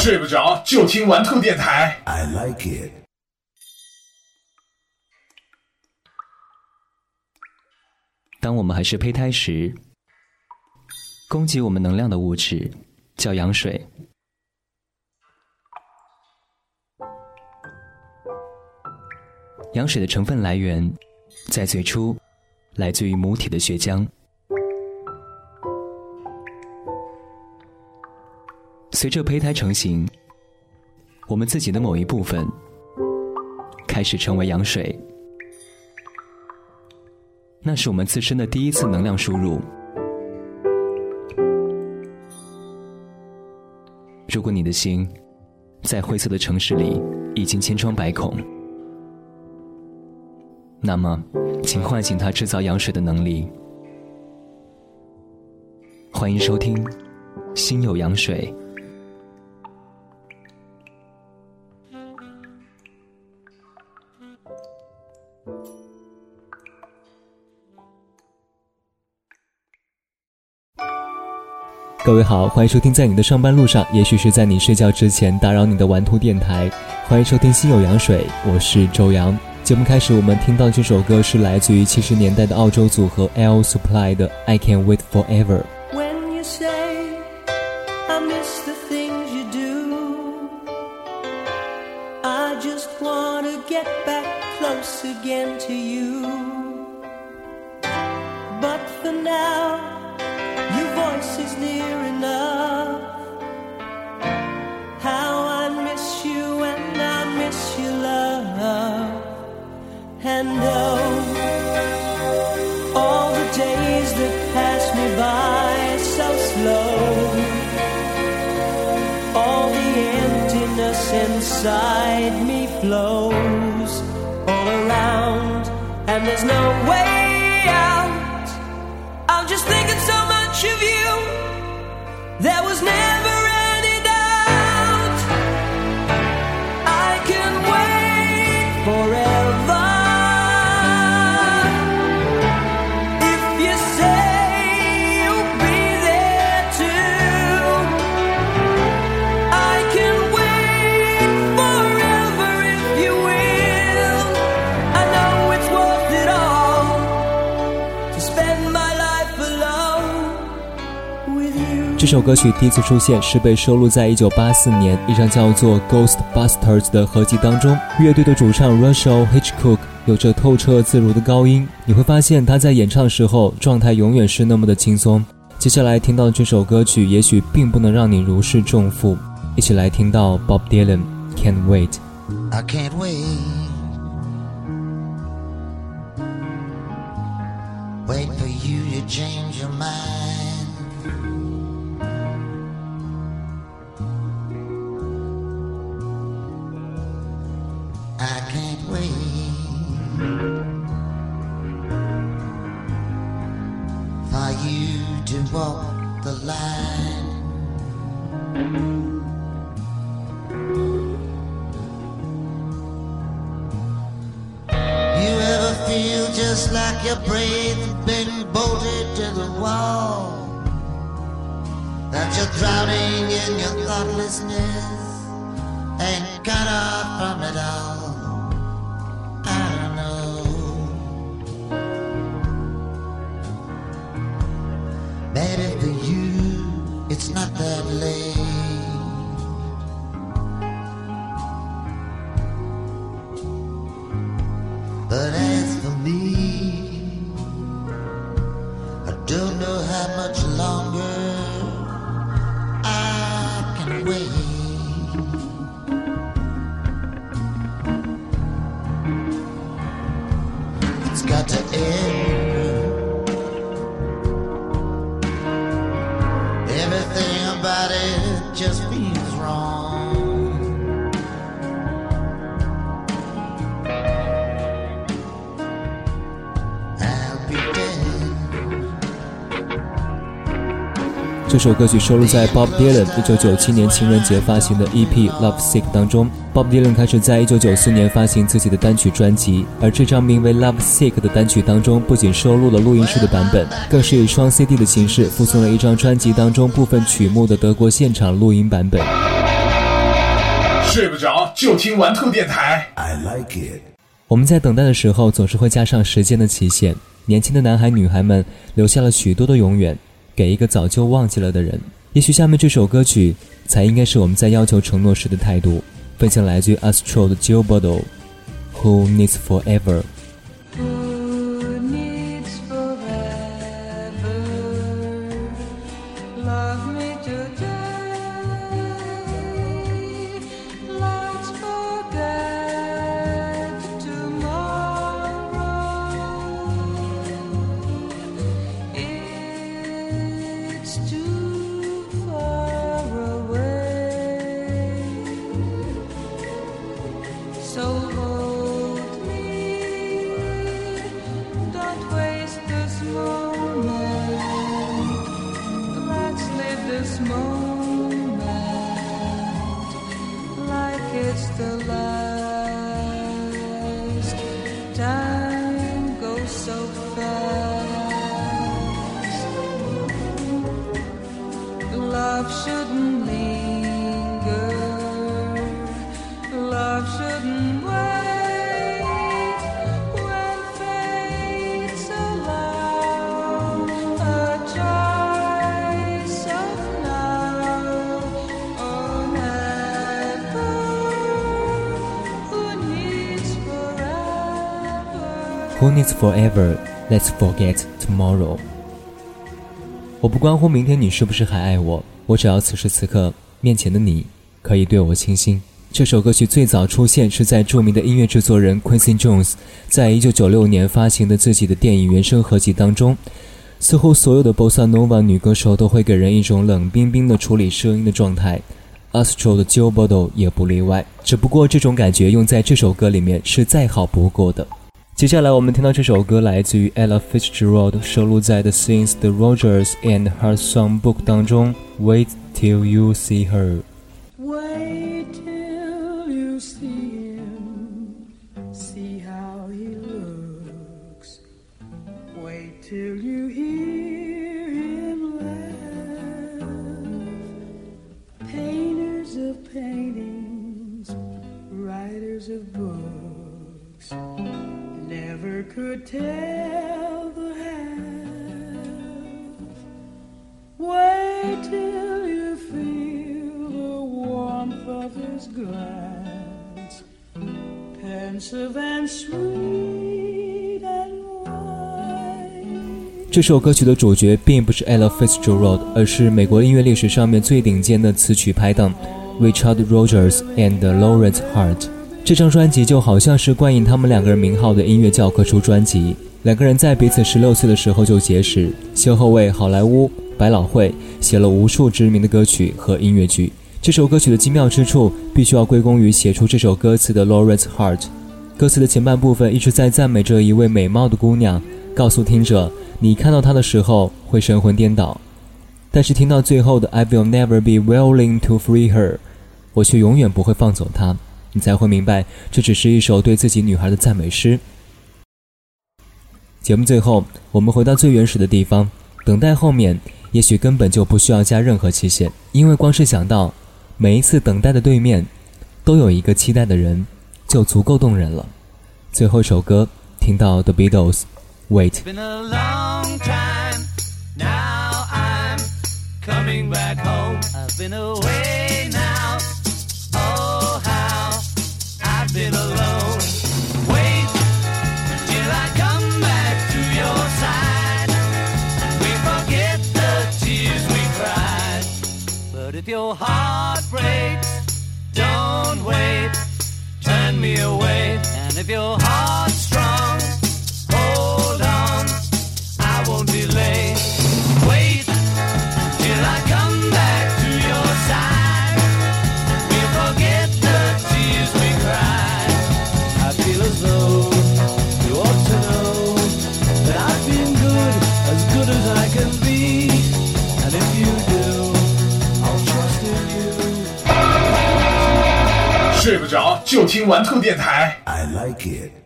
睡不着就听玩兔电台。I like it。当我们还是胚胎时，供给我们能量的物质叫羊水。羊水的成分来源，在最初来自于母体的血浆。随着胚胎成型，我们自己的某一部分开始成为羊水，那是我们自身的第一次能量输入。如果你的心在灰色的城市里已经千疮百孔，那么，请唤醒它制造羊水的能力。欢迎收听《心有羊水》。各位好，欢迎收听在你的上班路上，也许是在你睡觉之前打扰你的玩兔电台。欢迎收听《心有羊水》，我是周洋。节目开始，我们听到这首歌是来自于七十年代的澳洲组合 L Supply 的《I Can Wait Forever》。When you say I miss the things you do, I just want to get back close again to you. But for now, inside me flows all around, and there's no way 这首歌曲第一次出现是被收录在1984年一张叫做《Ghostbusters》的合集当中。乐队的主唱 Russell Hitchcock 有着透彻自如的高音，你会发现他在演唱的时候状态永远是那么的轻松。接下来听到这首歌曲，也许并不能让你如释重负。一起来听到 Bob Dylan《Can't Wait》。I can't Wait to walk the line. You ever feel just like your brain's been bolted to the wall? That you're drowning in your thoughtlessness and cut off from it all? It's not that late. 这首歌曲收录在 Bob Dylan 1997年情人节发行的 EP《Love Sick》当中。Bob Dylan 开始在1994年发行自己的单曲专辑，而这张名为《Love Sick》的单曲当中，不仅收录了录音室的版本，更是以双 CD 的形式附送了一张专辑当中部分曲目的德国现场录音版本。睡不着就听玩兔电台。I like it 我们在等待的时候，总是会加上时间的期限。年轻的男孩女孩们留下了许多的永远，给一个早就忘记了的人。也许下面这首歌曲，才应该是我们在要求承诺时的态度。分享来自于 Astro 的 Joe Bottle，Who Needs Forever。Who needs forever? Let's forget tomorrow. 我不关乎明天你是不是还爱我，我只要此时此刻面前的你可以对我倾心。这首歌曲最早出现是在著名的音乐制作人 Quincy Jones 在一九九六年发行的自己的电影原声合集当中。似乎所有的 bossa nova 女歌手都会给人一种冷冰冰的处理声音的状态，Astro 的 Joe Bottle 也不例外。只不过这种感觉用在这首歌里面是再好不过的。接下来我们听到这首歌来自于 Ella Fitzgerald，收录在 The Sings the Rogers and Her Songbook 当中。Wait till you see her。 Wait till you see him, see how he looks. Wait till you hear Till you feel the warmth of his glance, pensive and sweet and wise. 这首歌曲的主角并不是 Ella Fitzgerald，而是美国音乐历史上面最顶尖的词曲拍档 Richard Rogers and Lawrence Hart。这张专辑就好像是冠以他们两个人名号的音乐教科书专辑。两个人在彼此十六岁的时候就结识，先后为好莱坞、百老汇写了无数知名的歌曲和音乐剧。这首歌曲的精妙之处，必须要归功于写出这首歌词的 Lawrence Hart。歌词的前半部分一直在赞美着一位美貌的姑娘，告诉听者你看到她的时候会神魂颠倒，但是听到最后的 I will never be willing to free her，我却永远不会放走她，你才会明白这只是一首对自己女孩的赞美诗。节目最后，我们回到最原始的地方，等待后面也许根本就不需要加任何期限，因为光是想到每一次等待的对面都有一个期待的人，就足够动人了。最后一首歌，听到 The Beatles，《Wait》。been a long time. Now I'm coming back home. I've been away now. If your heart breaks, don't wait. Turn me away. And if your heart's strong, hold on. I won't delay. 就听玩兔电台。I like it.